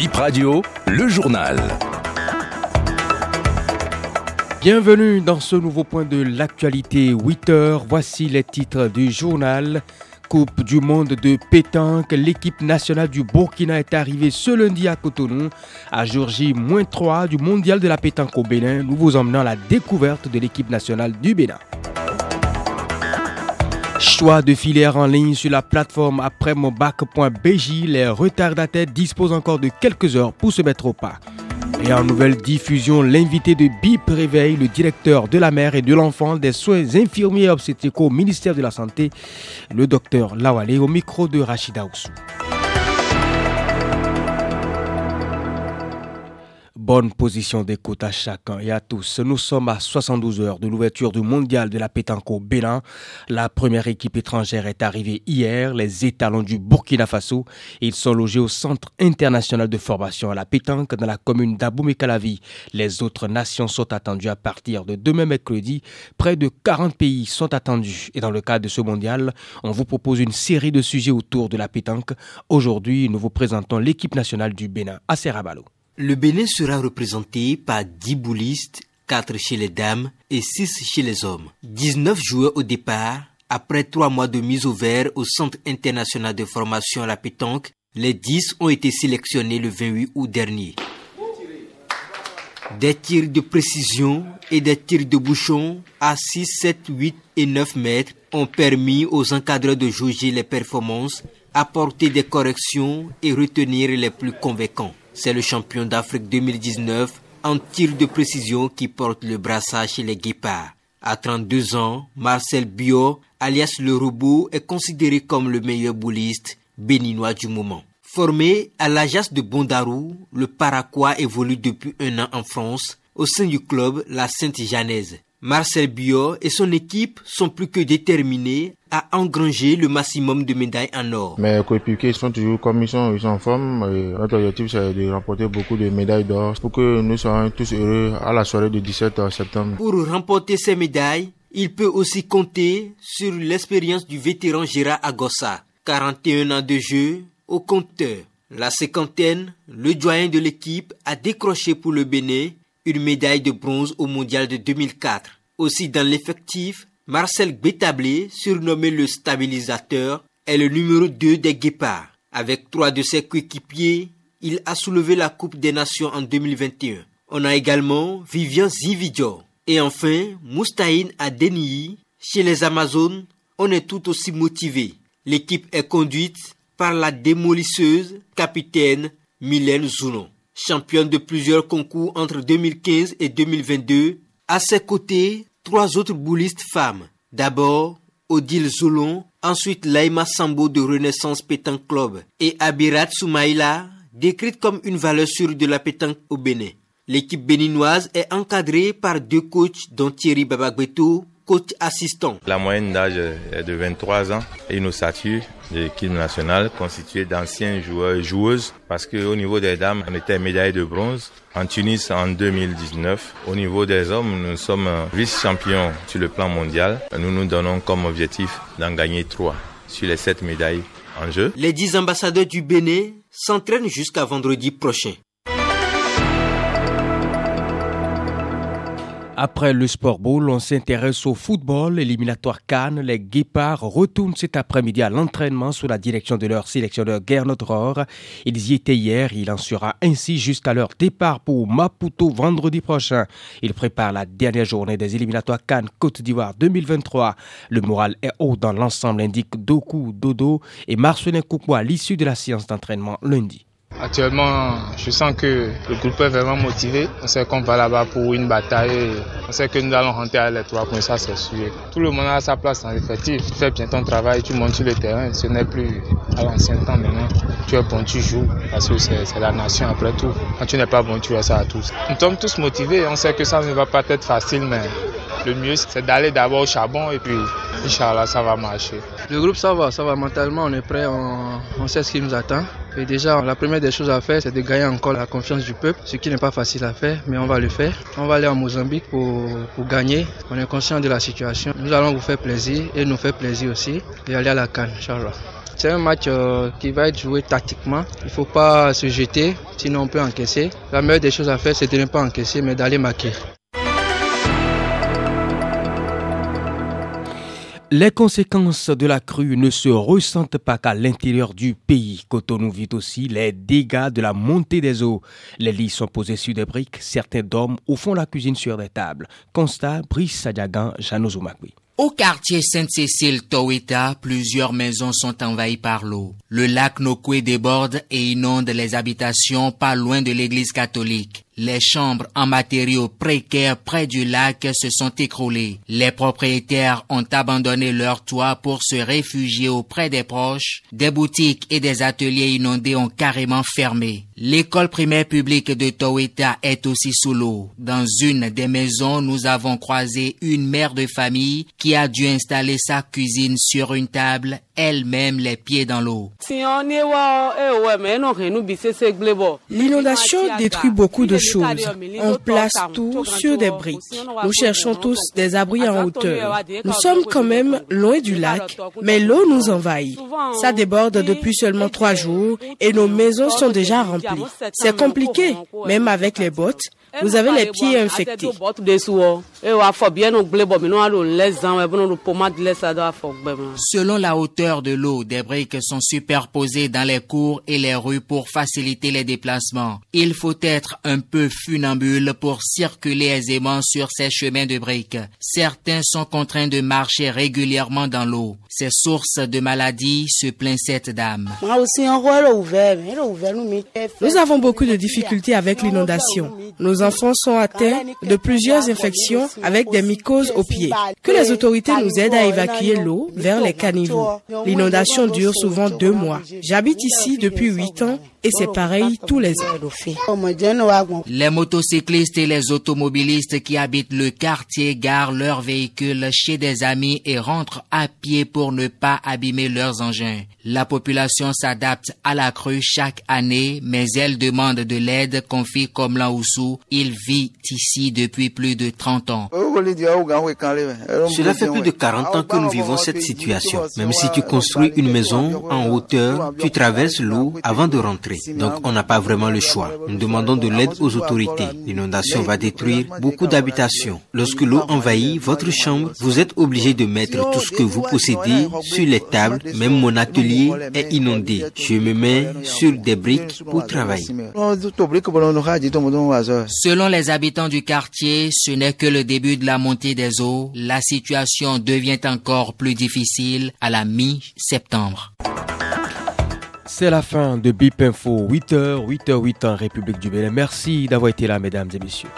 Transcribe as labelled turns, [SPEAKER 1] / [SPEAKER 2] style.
[SPEAKER 1] Bip Radio, le journal.
[SPEAKER 2] Bienvenue dans ce nouveau point de l'actualité 8 heures. Voici les titres du journal. Coupe du monde de pétanque, l'équipe nationale du Burkina est arrivée ce lundi à Cotonou, à jour J-3 du mondial de la pétanque au Bénin. Nous vous emmenons à la découverte de l'équipe nationale du Bénin. Choix de filière en ligne sur la plateforme après mon bac.bj, les retardataires disposent encore de quelques heures pour se mettre au pas. Et en nouvelle diffusion, l'invité de BIP réveille le directeur de la mère et de l'enfant des soins infirmiers obstétricaux au ministère de la Santé, le docteur Lawale, au micro de Rachida Oussou. Bonne position d'écoute à chacun et à tous. Nous sommes à 72 heures de l'ouverture du mondial de la pétanque au Bénin. La première équipe étrangère est arrivée hier, les étalons du Burkina Faso. Ils sont logés au Centre international de formation à la pétanque dans la commune d'Aboumé-Calavi. Les autres nations sont attendues à partir de demain mercredi. Près de 40 pays sont attendus. Et dans le cadre de ce mondial, on vous propose une série de sujets autour de la pétanque. Aujourd'hui, nous vous présentons l'équipe nationale du Bénin à Serrabalo.
[SPEAKER 3] Le Bénin sera représenté par 10 boulistes, 4 chez les dames et 6 chez les hommes. 19 joueurs au départ. Après 3 mois de mise au vert au Centre international de formation à la pétanque, les 10 ont été sélectionnés le 28 août dernier. Des tirs de précision et des tirs de bouchon à 6, 7, 8 et 9 mètres ont permis aux encadreurs de jauger les performances, apporter des corrections et retenir les plus convaincants. C'est le champion d'Afrique 2019 en tir de précision qui porte le brassage chez les guépards. À 32 ans, Marcel Bio, alias le robot, est considéré comme le meilleur bouliste béninois du moment. Formé à l'Ajax de Bondarou, le Paraquois évolue depuis un an en France au sein du club La Sainte-Janaise. Marcel Bio et son équipe sont plus que déterminés à engranger le maximum de médailles en or.
[SPEAKER 4] Mes coéquipiers sont toujours comme ils sont, ils sont en forme. Et notre objectif c'est de remporter beaucoup de médailles d'or pour que nous soyons tous heureux à la soirée du 17 septembre.
[SPEAKER 3] Pour remporter ces médailles, il peut aussi compter sur l'expérience du vétéran Gérard Agossa, 41 ans de jeu au compteur. La cinquantaine, le doyen de l'équipe, a décroché pour le Bénin une médaille de bronze au mondial de 2004. Aussi dans l'effectif, Marcel Bétablé, surnommé le stabilisateur, est le numéro 2 des Guépards. Avec trois de ses coéquipiers, il a soulevé la Coupe des Nations en 2021. On a également Vivian Zividjo. Et enfin, Moustaïn Adeniyi. Chez les Amazones, on est tout aussi motivé. L'équipe est conduite par la démolisseuse capitaine Mylène Zounon championne de plusieurs concours entre 2015 et 2022. À ses côtés, trois autres boulistes femmes. D'abord, Odile Zoulon, ensuite Laima Sambo de Renaissance Pétanque Club et Abirat Soumaïla, décrite comme une valeur sûre de la pétanque au Bénin. L'équipe béninoise est encadrée par deux coachs dont Thierry Babagbeto, coach assistant.
[SPEAKER 5] La moyenne d'âge est de 23 ans et une ossature de l'équipe nationale constituée d'anciens joueurs et joueuses parce qu'au niveau des dames, on était médaille de bronze en Tunis en 2019. Au niveau des hommes, nous sommes vice-champions sur le plan mondial. Nous nous donnons comme objectif d'en gagner trois sur les sept médailles en jeu.
[SPEAKER 3] Les dix ambassadeurs du Bénin s'entraînent jusqu'à vendredi prochain.
[SPEAKER 2] Après le sport bowl, on s'intéresse au football. Éliminatoire Cannes, les Guépards retournent cet après-midi à l'entraînement sous la direction de leur sélectionneur Gernot Rohr. Ils y étaient hier, il en sera ainsi jusqu'à leur départ pour Maputo vendredi prochain. Ils préparent la dernière journée des éliminatoires Cannes Côte d'Ivoire 2023. Le moral est haut dans l'ensemble, indique Doku Dodo et Marcelin Koukou à l'issue de la séance d'entraînement lundi.
[SPEAKER 6] Actuellement, je sens que le groupe est vraiment motivé. On sait qu'on va là-bas pour une bataille. On sait que nous allons rentrer à les trois points, ça c'est sûr. Tout le monde a sa place dans l'effectif. Tu fais bien ton travail, tu montes sur le terrain. Ce n'est plus à l'ancien temps maintenant. Tu es bon, tu joues. Parce que c'est la nation après tout. Quand tu n'es pas bon, tu as ça à tous. Nous sommes tous motivés. On sait que ça ne va pas être facile, mais le mieux c'est d'aller d'abord au charbon et puis Inch'Allah ça va marcher.
[SPEAKER 7] Le groupe ça va, ça va mentalement, on est prêt, on, on sait ce qui nous attend. Et déjà, la première des choses à faire, c'est de gagner encore la confiance du peuple, ce qui n'est pas facile à faire, mais on va le faire. On va aller en Mozambique pour, pour gagner. On est conscient de la situation. Nous allons vous faire plaisir et nous faire plaisir aussi et aller à la Cannes, Inch'Allah. C'est un match euh, qui va être joué tactiquement. Il ne faut pas se jeter, sinon on peut encaisser. La meilleure des choses à faire, c'est de ne pas encaisser, mais d'aller marquer.
[SPEAKER 2] Les conséquences de la crue ne se ressentent pas qu'à l'intérieur du pays. Cotonou vit aussi les dégâts de la montée des eaux. Les lits sont posés sur des briques, certains dorment au fond la cuisine sur des tables. Constat, Brice Sadiagan, Janozoumakwi.
[SPEAKER 8] Au quartier Sainte-Cécile Toweta, plusieurs maisons sont envahies par l'eau. Le lac Nokwe déborde et inonde les habitations pas loin de l'église catholique. Les chambres en matériaux précaires près du lac se sont écroulées. Les propriétaires ont abandonné leur toit pour se réfugier auprès des proches. Des boutiques et des ateliers inondés ont carrément fermé. L'école primaire publique de Toweta est aussi sous l'eau. Dans une des maisons, nous avons croisé une mère de famille qui a dû installer sa cuisine sur une table, elle-même les pieds dans l'eau.
[SPEAKER 9] L'inondation détruit beaucoup de choses on place tout sur des briques. Nous cherchons tous des abris en hauteur. Nous sommes quand même loin du lac, mais l'eau nous envahit. Ça déborde depuis seulement trois jours et nos maisons sont déjà remplies. C'est compliqué, même avec les bottes. Vous avez les pieds infectés.
[SPEAKER 8] Selon la hauteur de l'eau, des briques sont superposées dans les cours et les rues pour faciliter les déplacements. Il faut être un peu funambule pour circuler aisément sur ces chemins de briques. Certains sont contraints de marcher régulièrement dans l'eau. Ces sources de maladies se plaint cette dame.
[SPEAKER 9] Nous avons beaucoup de difficultés avec l'inondation. Nos enfants sont atteints de plusieurs infections avec des mycoses aux pieds. Que les autorités nous aident à évacuer l'eau vers les caniveaux. L'inondation dure souvent deux mois. J'habite ici depuis huit ans et c'est pareil tous les ans.
[SPEAKER 8] Les motocyclistes et les automobilistes qui habitent le quartier garent leurs véhicules chez des amis et rentrent à pied pour ne pas abîmer leurs engins. La population s'adapte à la crue chaque année, mais elle demande de l'aide, confie comme Oussou. Il vit ici depuis plus de 30 ans.
[SPEAKER 3] Cela fait plus de 40 ans que nous vivons cette situation. Même si tu construis une maison en hauteur, tu traverses l'eau avant de rentrer. Donc on n'a pas vraiment le choix. Nous demandons de l'aide aux autorités. L'inondation va détruire beaucoup d'habitations. Lorsque l'eau envahit votre chambre, vous êtes obligé de mettre tout ce que vous possédez sur les tables. Même mon atelier est inondé. Je me mets sur des briques pour travailler.
[SPEAKER 8] Selon les habitants du quartier, ce n'est que le début de la montée des eaux. La situation devient encore plus difficile à la mi-septembre.
[SPEAKER 2] C'est la fin de BIP Info, 8h, 8h, 8 en République du Bénin. Merci d'avoir été là, mesdames et messieurs.